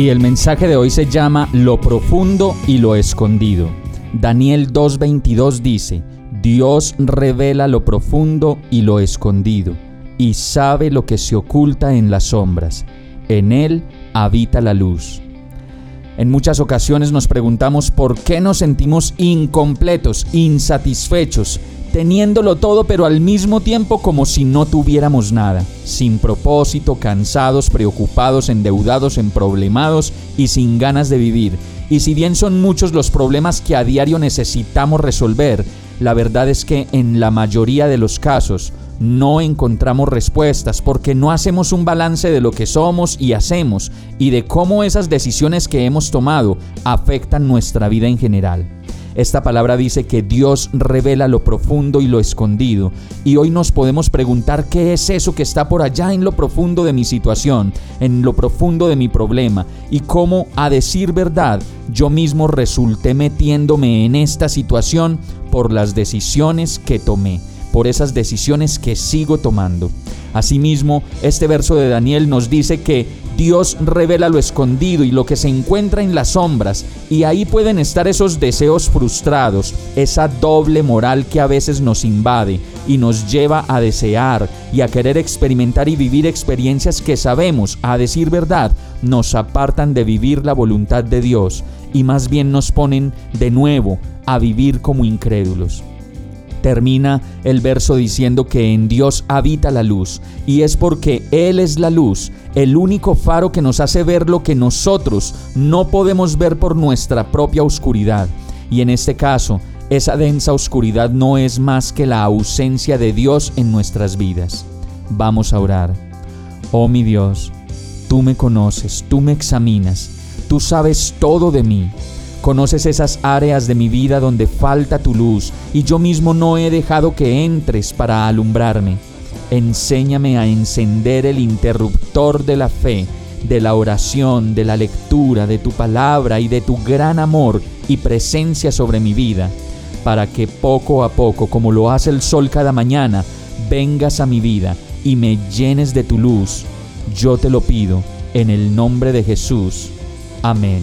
Y el mensaje de hoy se llama Lo profundo y lo escondido. Daniel 2.22 dice, Dios revela lo profundo y lo escondido, y sabe lo que se oculta en las sombras. En Él habita la luz. En muchas ocasiones nos preguntamos por qué nos sentimos incompletos, insatisfechos, teniéndolo todo pero al mismo tiempo como si no tuviéramos nada, sin propósito, cansados, preocupados, endeudados, emproblemados y sin ganas de vivir. Y si bien son muchos los problemas que a diario necesitamos resolver, la verdad es que en la mayoría de los casos no encontramos respuestas porque no hacemos un balance de lo que somos y hacemos y de cómo esas decisiones que hemos tomado afectan nuestra vida en general. Esta palabra dice que Dios revela lo profundo y lo escondido. Y hoy nos podemos preguntar qué es eso que está por allá en lo profundo de mi situación, en lo profundo de mi problema, y cómo, a decir verdad, yo mismo resulté metiéndome en esta situación por las decisiones que tomé, por esas decisiones que sigo tomando. Asimismo, este verso de Daniel nos dice que Dios revela lo escondido y lo que se encuentra en las sombras, y ahí pueden estar esos deseos frustrados, esa doble moral que a veces nos invade y nos lleva a desear y a querer experimentar y vivir experiencias que sabemos, a decir verdad, nos apartan de vivir la voluntad de Dios y más bien nos ponen de nuevo a vivir como incrédulos. Termina el verso diciendo que en Dios habita la luz y es porque Él es la luz, el único faro que nos hace ver lo que nosotros no podemos ver por nuestra propia oscuridad. Y en este caso, esa densa oscuridad no es más que la ausencia de Dios en nuestras vidas. Vamos a orar. Oh mi Dios, tú me conoces, tú me examinas, tú sabes todo de mí. Conoces esas áreas de mi vida donde falta tu luz y yo mismo no he dejado que entres para alumbrarme. Enséñame a encender el interruptor de la fe, de la oración, de la lectura, de tu palabra y de tu gran amor y presencia sobre mi vida, para que poco a poco, como lo hace el sol cada mañana, vengas a mi vida y me llenes de tu luz. Yo te lo pido en el nombre de Jesús. Amén.